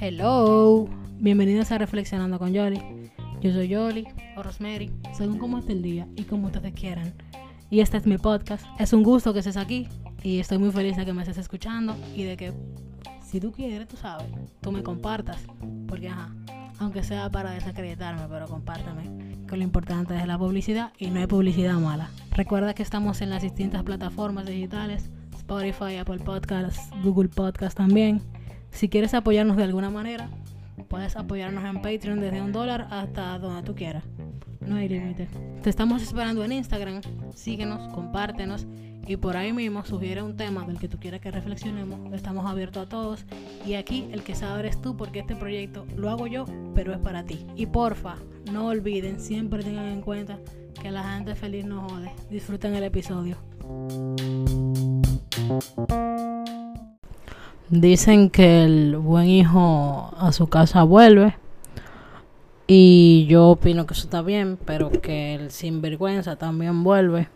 Hello, bienvenidos a Reflexionando con Yoli. Yo soy Yoli o Rosemary, según cómo esté el día y como ustedes quieran. Y este es mi podcast. Es un gusto que estés aquí y estoy muy feliz de que me estés escuchando y de que si tú quieres, tú sabes, tú me compartas. Porque, ajá, aunque sea para desacreditarme, pero compártame. Que lo importante es la publicidad y no hay publicidad mala. Recuerda que estamos en las distintas plataformas digitales: Spotify, Apple Podcasts, Google Podcasts también. Si quieres apoyarnos de alguna manera, puedes apoyarnos en Patreon desde un dólar hasta donde tú quieras. No hay límite. Te estamos esperando en Instagram. Síguenos, compártenos y por ahí mismo sugiere un tema del que tú quieras que reflexionemos. Estamos abiertos a todos. Y aquí el que sabe eres tú porque este proyecto lo hago yo, pero es para ti. Y porfa, no olviden, siempre tengan en cuenta que la gente feliz no jode. Disfruten el episodio. Dicen que el buen hijo a su casa vuelve. Y yo opino que eso está bien, pero que el sinvergüenza también vuelve.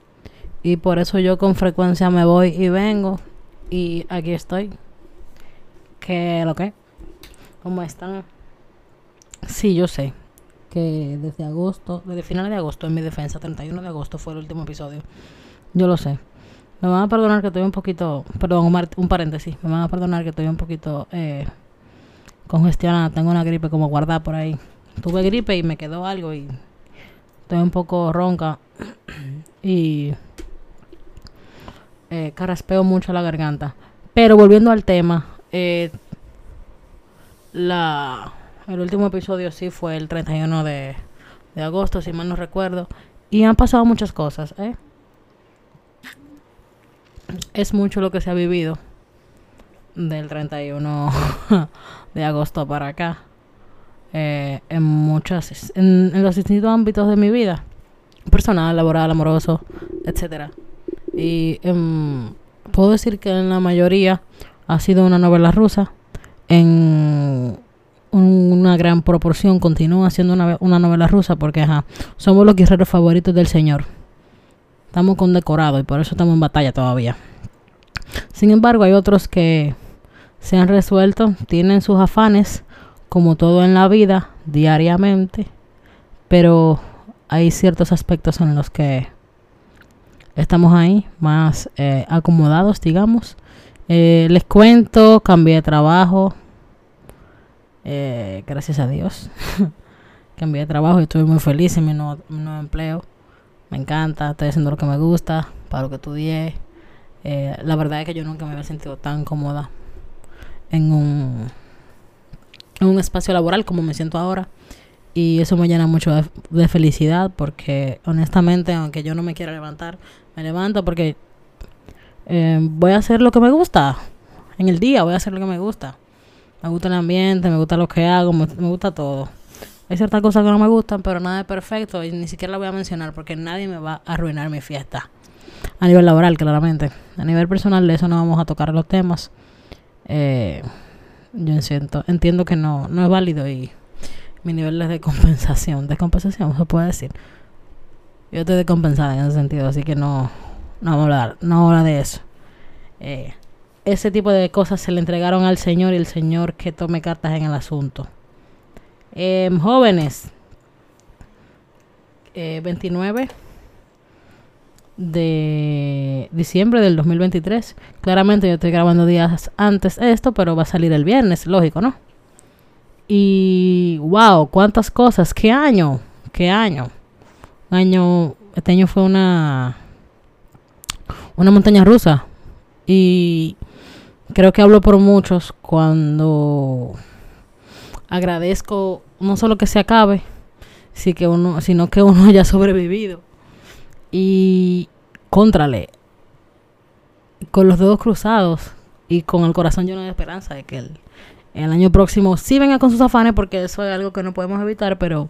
Y por eso yo con frecuencia me voy y vengo. Y aquí estoy. ¿Qué lo que? ¿Cómo están? Sí, yo sé que desde agosto, desde finales de agosto en mi defensa, 31 de agosto fue el último episodio. Yo lo sé. Me van a perdonar que estoy un poquito, perdón, un, paréntesis, me van a perdonar que estoy un poquito eh, congestionada, tengo una gripe como guardada por ahí. Tuve gripe y me quedó algo y estoy un poco ronca y eh, caraspeo mucho la garganta. Pero volviendo al tema, eh, la, el último episodio sí fue el 31 de, de agosto, si mal no recuerdo. Y han pasado muchas cosas, ¿eh? es mucho lo que se ha vivido del 31 de agosto para acá. Eh, en muchas en, los distintos ámbitos de mi vida personal laboral amoroso etcétera y em, puedo decir que en la mayoría ha sido una novela rusa. En una gran proporción continúa siendo una, una novela rusa porque ajá, somos los guerreros favoritos del señor. Estamos condecorados y por eso estamos en batalla todavía. Sin embargo, hay otros que se han resuelto, tienen sus afanes, como todo en la vida, diariamente, pero hay ciertos aspectos en los que estamos ahí, más eh, acomodados, digamos. Eh, les cuento, cambié de trabajo, eh, gracias a Dios. cambié de trabajo y estoy muy feliz en mi nuevo, empleo. Me encanta, estoy haciendo lo que me gusta, para lo que estudié. Eh, la verdad es que yo nunca me había sentido tan cómoda en un, en un espacio laboral como me siento ahora. Y eso me llena mucho de, felicidad porque honestamente, aunque yo no me quiera levantar, me levanto porque eh, voy a hacer lo que me gusta. En el día voy a hacer lo que me gusta. Me gusta el ambiente, me gusta lo que hago, me, gusta todo. Hay ciertas cosas que no me gustan, pero nada es perfecto y ni siquiera la voy a mencionar porque nadie me va a arruinar mi fiesta a nivel laboral, claramente. A nivel personal, de eso no vamos a tocar los temas. Eh, yo siento, entiendo que no, no es válido y mi nivel de compensación. De compensación, se puede decir. Yo estoy descompensada en ese sentido, así que no, no vamos a hablar, no hablar de eso. Eh, ese tipo de cosas se le entregaron al Señor y el Señor que tome cartas en el asunto. Eh, jóvenes, 29 de diciembre del 2023. Claramente yo estoy grabando días antes esto, pero va a salir el viernes, lógico, ¿no? Y wow, cuántas cosas, qué año, qué año. año, este año fue una una montaña rusa. Y creo que hablo por muchos cuando agradezco no solo que se acabe, sino que uno, sino que uno haya sobrevivido. Y contrale, con los dedos cruzados y con el corazón lleno de esperanza de que el, el año próximo sí venga con sus afanes, porque eso es algo que no podemos evitar, pero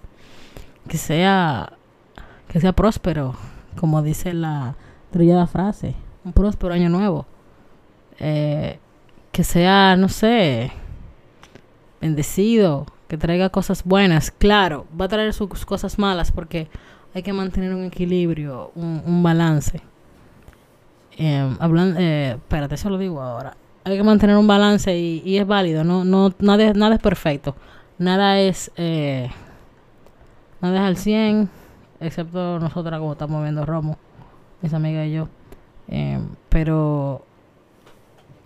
que sea, que sea próspero, como dice la trillada frase, un próspero año nuevo. Eh, que sea, no sé, bendecido, que traiga cosas buenas. Claro, va a traer sus cosas malas porque hay que mantener un equilibrio, un, balance. Eh, hablando, eh, espérate, eso lo digo ahora. Hay que mantener un balance y, es válido, no, no, nada, es perfecto. Nada es, eh, nada es al 100, excepto nosotras como estamos viendo Romo, mis amigas y yo. Eh, pero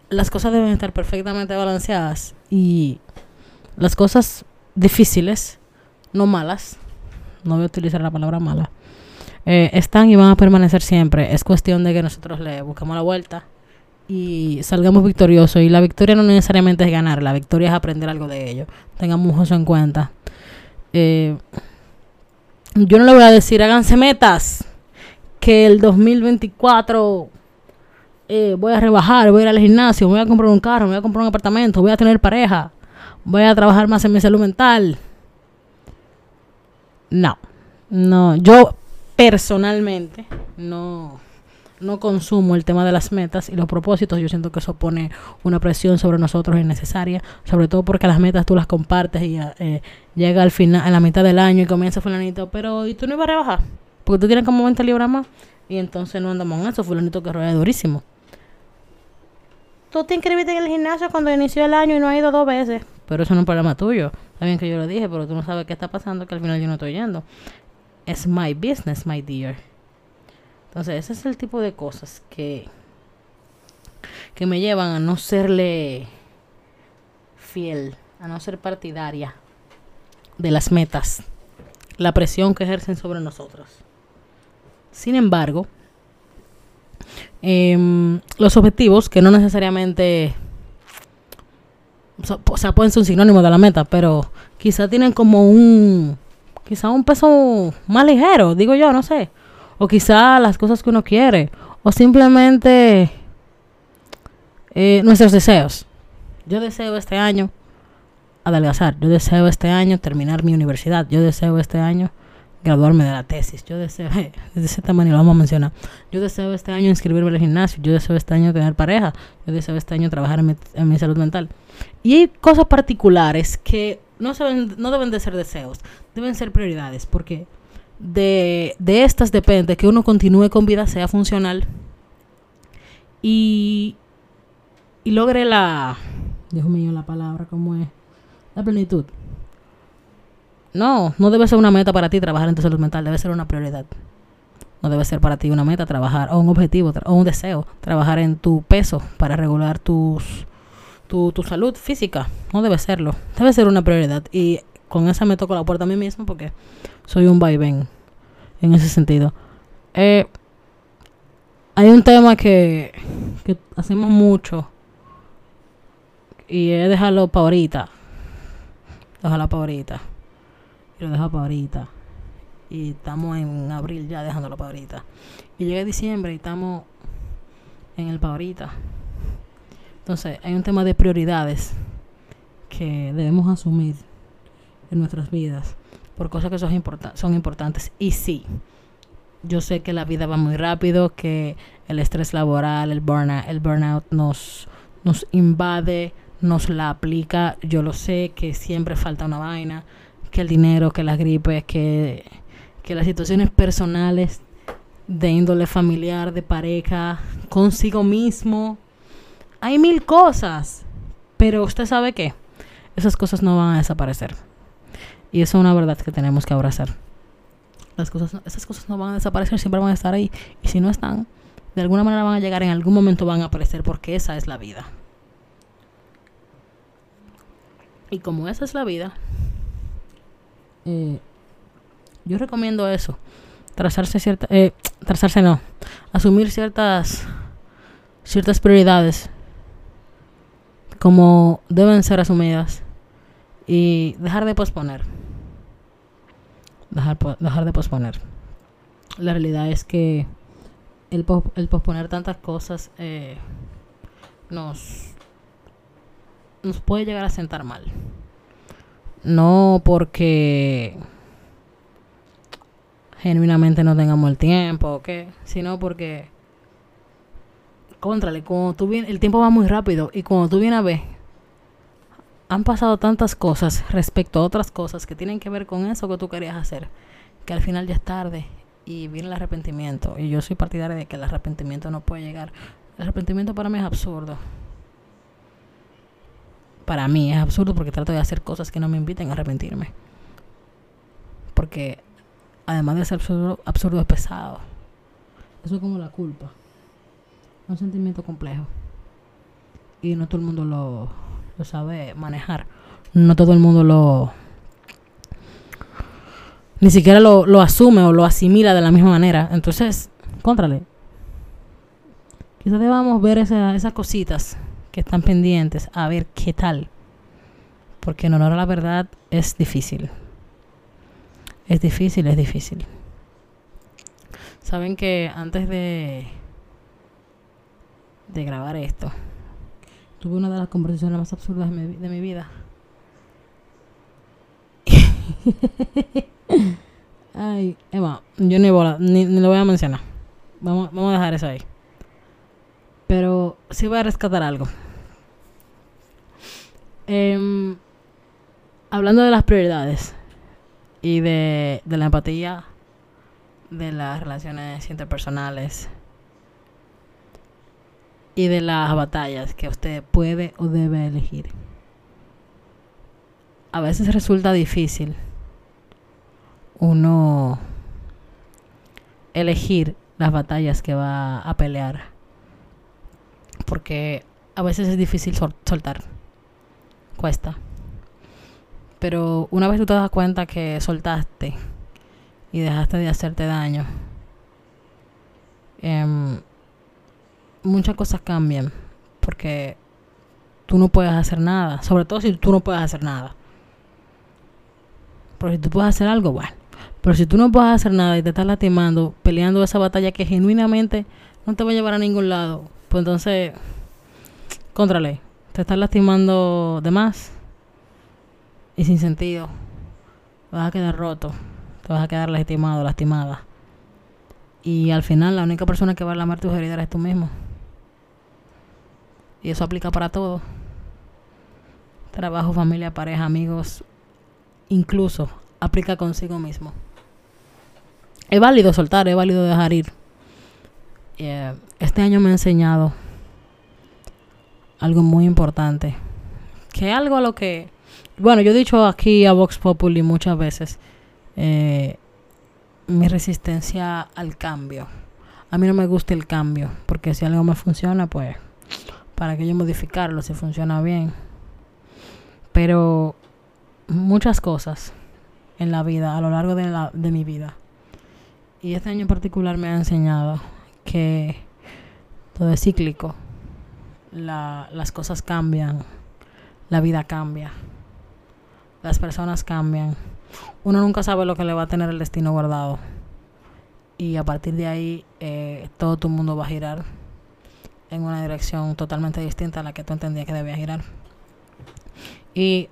las cosas deben estar perfectamente balanceadas y las cosas difíciles, no malas, no voy a utilizar la palabra mala, eh, están y van a permanecer siempre. Es cuestión de que nosotros le busquemos la vuelta y salgamos victoriosos. Y la victoria no necesariamente es ganar, la victoria es aprender algo de ello. Tengamos eso en cuenta. Eh, yo no le voy a decir, háganse metas, que el 2024 eh, voy a rebajar, voy a ir al gimnasio, voy a comprar un carro, voy a comprar un apartamento, voy a tener pareja, voy a trabajar más en mi salud mental. No, no, yo personalmente no, no consumo el tema de las metas y los propósitos. Yo siento que eso pone una presión sobre nosotros innecesaria, sobre todo porque las metas tú las compartes y eh, llega al final, a la mitad del año y comienza fulanito, pero ¿y tú no ibas a rebajar? Porque tú tienes como 20 libras más y entonces no andamos en eso, fulanito que rueda durísimo. Tú te inscribiste en el gimnasio cuando inició el año y no has ido dos veces. Pero eso no es un problema tuyo. Está que yo lo dije, pero tú no sabes qué está pasando, que al final yo no estoy yendo. Es my business, my dear. Entonces, ese es el tipo de cosas que, que me llevan a no serle fiel, a no ser partidaria de las metas, la presión que ejercen sobre nosotros. Sin embargo, em, los objetivos, que no necesariamente, o sea, pueden ser un sinónimo de la meta, pero quizá tienen como un, quizá un peso más ligero, digo yo, no sé. O quizá las cosas que uno quiere. O simplemente eh, nuestros deseos. Yo deseo este año adelgazar. Yo deseo este año terminar mi universidad. Yo deseo este año graduarme de la tesis. Yo deseo, de ese tamaño lo vamos a mencionar. Yo deseo este año inscribirme al gimnasio. Yo deseo este año tener pareja. Yo deseo este año trabajar en mi, salud mental. Y hay cosas particulares que no, no deben de ser deseos, deben ser prioridades, porque de, de estas depende que uno continúe con vida, sea funcional y, y logre la, Dios mío, la palabra, ¿cómo es? La plenitud. No, no debe ser una meta para ti trabajar en tu salud mental, debe ser una prioridad. No debe ser para ti una meta trabajar, o un objetivo, o un deseo, trabajar en tu peso para regular tus, tu, tu salud física. No debe serlo, debe ser una prioridad. Y con esa me toco la puerta a mí mismo porque soy un vaivén en ese sentido. Eh, hay un tema que, hacemos mucho y es dejarlo para ahorita. Dejarlo para ahorita. Y lo dejo para ahorita. Y estamos en abril ya dejándolo para ahorita. Y llega diciembre y estamos en el para. Entonces, hay un tema de prioridades que debemos asumir en nuestras vidas por cosas que son, importa- son importantes. Y sí, yo sé que la vida va muy rápido, que el estrés laboral, el burnout, el burnout nos, nos invade, nos la aplica. Yo lo sé, que siempre falta una vaina, que el dinero, que las gripes, que, que las situaciones personales de índole familiar, de pareja, consigo mismo. Hay mil cosas, pero usted sabe que esas cosas no van a desaparecer. Y eso es una verdad que tenemos que abrazar. Las cosas, esas cosas no van a desaparecer, siempre van a estar ahí. Y si no están, de alguna manera van a llegar, en algún momento van a aparecer, porque esa es la vida. Y como esa es la vida, eh, yo recomiendo eso. Trazarse cierta, eh, trazarse no, asumir ciertas, ciertas prioridades como deben ser asumidas y dejar de posponer. Dejar, de posponer. La realidad es que el posponer tantas cosas eh, nos, nos puede llegar a sentar mal. No porque genuinamente no tengamos el tiempo o qué, sino porque contrale, cuando tú vienes, el tiempo va muy rápido y cuando tú vienes a ver, han pasado tantas cosas respecto a otras cosas que tienen que ver con eso que tú querías hacer, que al final ya es tarde y viene el arrepentimiento. Y yo soy partidaria de que el arrepentimiento no puede llegar. El arrepentimiento para mí es absurdo. Para mí es absurdo porque trato de hacer cosas que no me inviten a arrepentirme. Porque además de ser absurdo, absurdo es pesado. Eso es como la culpa. Un sentimiento complejo. Y no todo el mundo lo, lo sabe manejar. No todo el mundo lo... Ni siquiera lo, lo asume o lo asimila de la misma manera. Entonces, contrale. Quizás debamos ver esa, esas cositas que están pendientes, a ver qué tal. Porque en honor a la verdad es difícil. Es difícil, es difícil. Saben que antes de, de grabar esto, tuve una de las conversaciones más absurdas de mi, de mi vida. Ay, Emma, yo ni, bola, ni, ni, lo voy a mencionar. Vamos, vamos a dejar eso ahí. Pero sí voy a rescatar algo. Eh, hablando de las prioridades y de, de la empatía, de las relaciones interpersonales y de las batallas que usted puede o debe elegir. A veces resulta difícil uno elegir las batallas que va a pelear. Porque a veces es difícil sol soltar. Cuesta. Pero una vez tú te das cuenta que soltaste y dejaste de hacerte daño, eh, muchas cosas cambian. Porque tú no puedes hacer nada. Sobre todo si tú no puedes hacer nada. Pero si tú puedes hacer algo, bueno. Pero si tú no puedes hacer nada y te estás lastimando, peleando esa batalla que genuinamente no te va a llevar a ningún lado, pues entonces, contrale, te estás lastimando de más y sin sentido. Vas a quedar roto, te vas a quedar lastimado, lastimada. Y al final, la única persona que va a lamar tus heridas es tú mismo. Y eso aplica para todo. Trabajo, familia, pareja, amigos, incluso aplica consigo mismo. Es válido soltar, es válido dejar ir. Yeah. Este año me ha enseñado algo muy importante. Que algo a lo que... Bueno, yo he dicho aquí a Vox Populi muchas veces eh, mi resistencia al cambio. A mí no me gusta el cambio, porque si algo me funciona, pues para que yo modificarlo si funciona bien. Pero muchas cosas en la vida, a lo largo de, la, de mi vida, y este año en particular me ha enseñado que todo es cíclico. La, las cosas cambian, la vida cambia, las personas cambian. Uno nunca sabe lo que le va a tener el destino guardado. Y a partir de ahí eh, todo tu mundo va a girar en una dirección totalmente distinta a la que tú entendías que debía girar. Y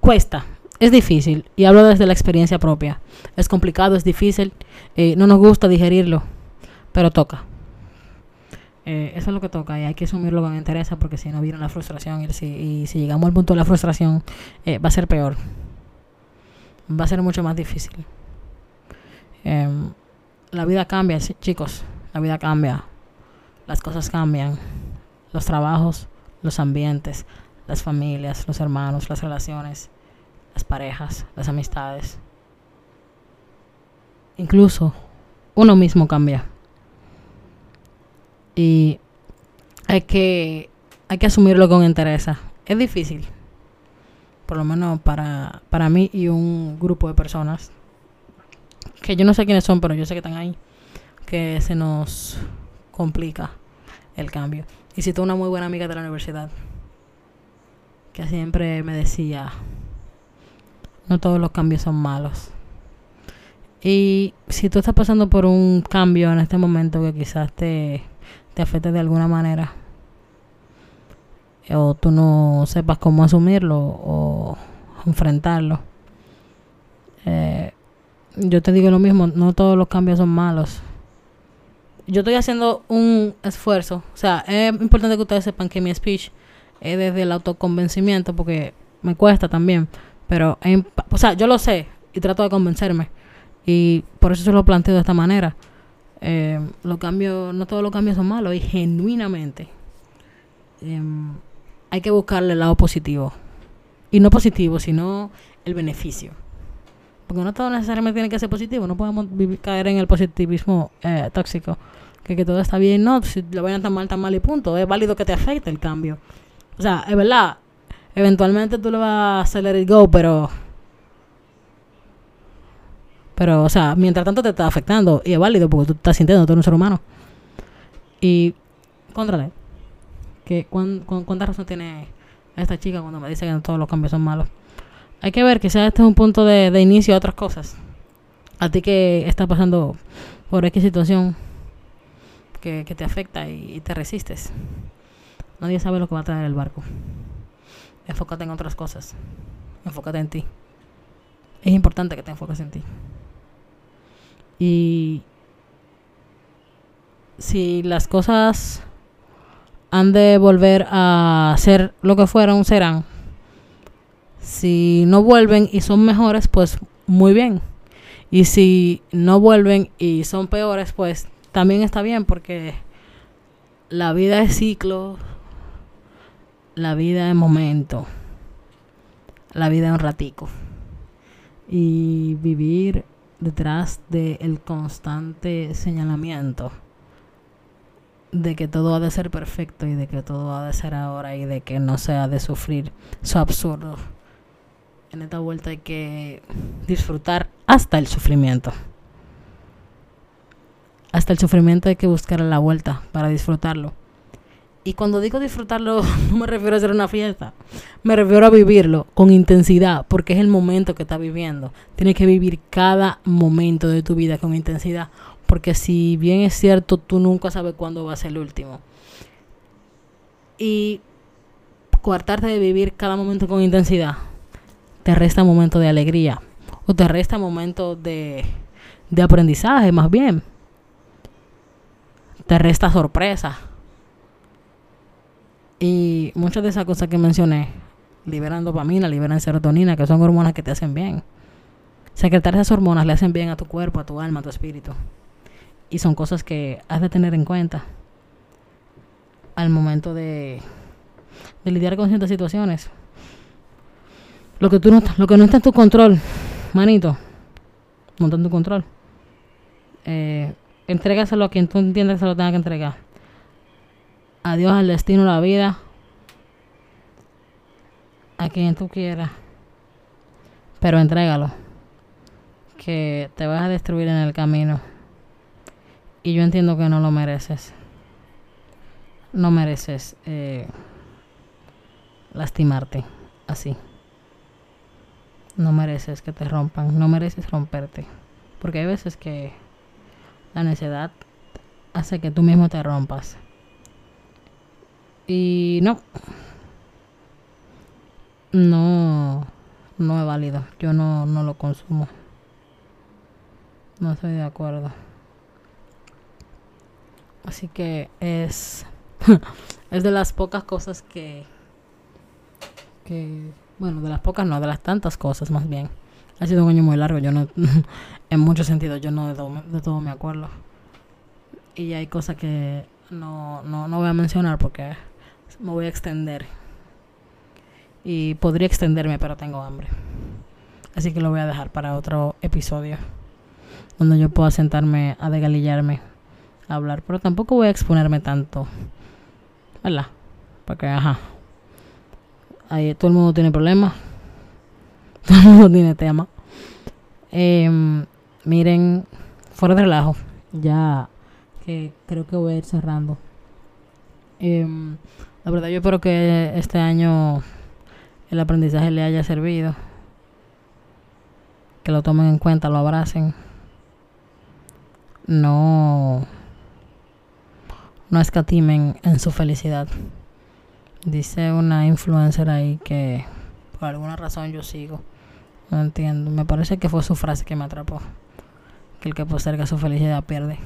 cuesta, es difícil, y hablo desde la experiencia propia. Es complicado, es difícil, eh, no nos gusta digerirlo, pero toca. Eh, eso es lo que toca y hay que asumirlo con interés porque si no viene la frustración y si, y si llegamos al punto de la frustración eh, va a ser peor. Va a ser mucho más difícil. Em, la vida cambia, chicos. La vida cambia. Las cosas cambian. Los trabajos, los ambientes, las familias, los hermanos, las relaciones las parejas, las amistades. Incluso uno mismo cambia. Y hay que, hay que asumirlo con interés. Es difícil, por lo menos para, para mí y un grupo de personas, que yo no sé quiénes son, pero yo sé que están ahí, que se nos complica el cambio. Y si una muy buena amiga de la universidad, que siempre me decía, no todos los cambios son malos. Y si tú estás pasando por un cambio en este momento que quizás te, te afecte de alguna manera, o tú no sepas cómo asumirlo o enfrentarlo, eh, yo te digo lo mismo, no todos los cambios son malos. Yo estoy haciendo un esfuerzo, o sea, es importante que ustedes sepan que mi speech es desde el autoconvencimiento porque me cuesta también, pero, o sea, yo lo sé y trato de convencerme. Y por eso se lo planteo de esta manera. Eh, los no todos los cambios son malos y genuinamente em, hay que buscarle el lado positivo. Y no positivo, sino el beneficio. Porque no todo necesariamente tiene que ser positivo. No podemos caer en el positivismo eh, tóxico. Que, que todo está bien. No, si lo vayan tan mal, tan mal y punto. Es válido que te afecte el cambio. O sea, es verdad. Eventualmente tú le vas a hacer let it go, pero pero, o sea, mientras tanto te está afectando y es válido porque tú estás sintiendo, tú eres un ser humano. Y, contrale, que ¿cuánta razón tiene esta chica cuando me dice que todos los cambios son malos? Hay que ver sea este es un punto de, inicio a otras cosas. A ti que estás pasando por X situación que, te afecta y, y te resistes. Nadie sabe lo que va a traer el barco. Enfócate en otras cosas. Enfócate en ti. Es importante que te enfoques en ti. Y si las cosas han de volver a ser lo que fueron, serán. Si no vuelven y son mejores, pues muy bien. Y si no vuelven y son peores, pues también está bien porque la vida es ciclo, la vida es momento, la vida es un ratico. Y vivir detrás del constante señalamiento de que todo ha de ser perfecto y de que todo ha de ser ahora y de que no se ha de sufrir su absurdo. En esta vuelta hay que disfrutar hasta el sufrimiento. Hasta el sufrimiento hay que buscar la vuelta para disfrutarlo. Y cuando digo disfrutarlo, no me refiero a hacer una fiesta. Me refiero a vivirlo con intensidad, porque es el momento que estás viviendo. Tienes que vivir cada momento de tu vida con intensidad, porque si bien es cierto, tú nunca sabes cuándo va a ser el último. Y coartarte de vivir cada momento con intensidad, te resta momento de alegría, o te resta momento de, de aprendizaje, más bien. Te resta sorpresa y muchas de esas cosas que mencioné liberan dopamina, liberan serotonina, que son hormonas que te hacen bien. Secretar esas hormonas le hacen bien a tu cuerpo, a tu alma, a tu espíritu. Y son cosas que has de tener en cuenta al momento de, de lidiar con ciertas situaciones. Lo que, tú no, lo que no está en tu control, manito, no está en tu control. Eh, entrégaselo a quien tú entiendas que se lo tenga que entregar adiós al destino, la vida, a quien tú quieras, pero entrégalo, que te vas a destruir en el camino. Y yo entiendo que no lo mereces. No mereces eh, lastimarte así. No mereces que te rompan, no mereces romperte. Porque hay veces que la necedad hace que tú mismo te rompas. Y no. No. No es válido. Yo no, no lo consumo. No estoy de acuerdo. Así que es. es de las pocas cosas que. Que. Bueno, de las pocas no, de las tantas cosas más bien. Ha sido un año muy largo. Yo no. en muchos sentidos, yo no de todo, me acuerdo. Y hay cosas que no, no, no voy a mencionar porque me voy a extender. Y podría extenderme, pero tengo hambre. Así que lo voy a dejar para otro episodio. Donde yo pueda sentarme a degalillarme, a hablar. Pero tampoco voy a exponerme tanto. ¿Verdad? Porque, ajá. Ahí todo el mundo tiene problemas. Todo el mundo tiene tema. Em, miren, fuera de relajo. Ya que creo que voy a ir cerrando. Eh, la verdad yo espero que este año el aprendizaje le haya servido. Que lo tomen en cuenta, lo abracen. No no escatimen en su felicidad. Dice una influencer ahí que por alguna razón yo sigo. No entiendo. Me parece que fue su frase que me atrapó. Que el que posterga su felicidad pierde.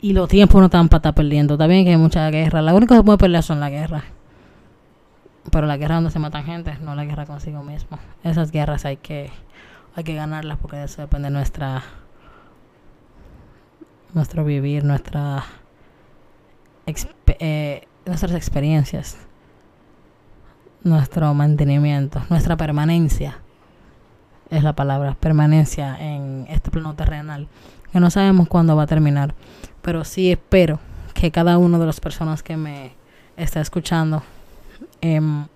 Y los tiempos no están para estar perdiendo. Bien que hay mucha guerra. La única que se puede pelear son la guerra. Pero la guerra donde se matan gente, no la guerra consigo mismo. Esas guerras hay que, hay que ganarlas porque de eso depende nuestra nuestro vivir, nuestra eh, nuestras experiencias, nuestro mantenimiento, nuestra permanencia, es la palabra, permanencia en este plano terrenal, que no sabemos cuándo va a terminar, pero sí espero que cada una de las personas que me está escuchando em,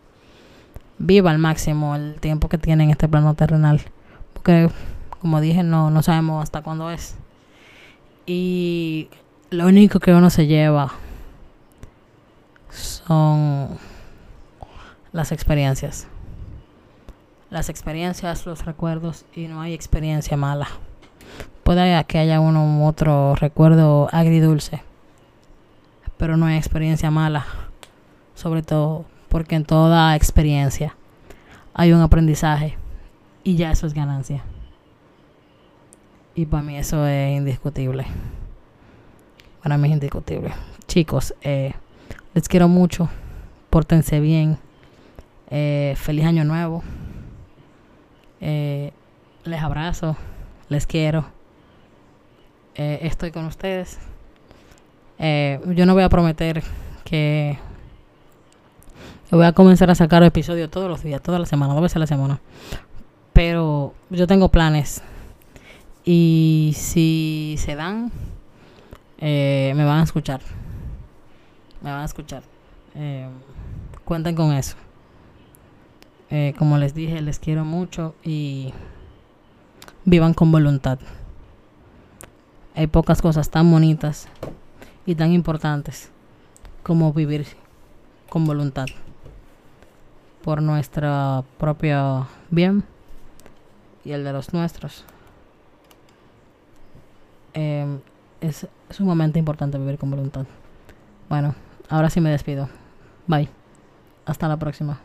viva al máximo el tiempo que tiene en este plano terrenal, porque como dije, no, no sabemos hasta cuándo es. Y lo único que uno se lleva son las experiencias. Las experiencias, los recuerdos y no hay experiencia mala. Puede que haya uno u otro recuerdo agridulce, pero no hay experiencia mala. Sobre todo porque en toda experiencia hay un aprendizaje y ya eso es ganancia. Y para mí eso es indiscutible. Para mí es indiscutible. Chicos, eh, les quiero mucho. Pórtense bien. Eh, feliz año nuevo. Eh, les abrazo. Les quiero. Eh, estoy con ustedes. yo no voy a prometer que voy a comenzar a sacar episodios todos los días, toda la semana, dos veces a la semana. Pero yo tengo planes. Y si se dan, me van a escuchar me van a escuchar. Eh, cuenten con eso. Eh, como les dije, les quiero mucho y vivan con voluntad. Hay pocas cosas tan bonitas y tan importantes como vivir con voluntad por nuestro propio bien y el de los nuestros. Eh, es sumamente importante vivir con voluntad. Bueno, Ahora sí me despido. Bye. Hasta la próxima.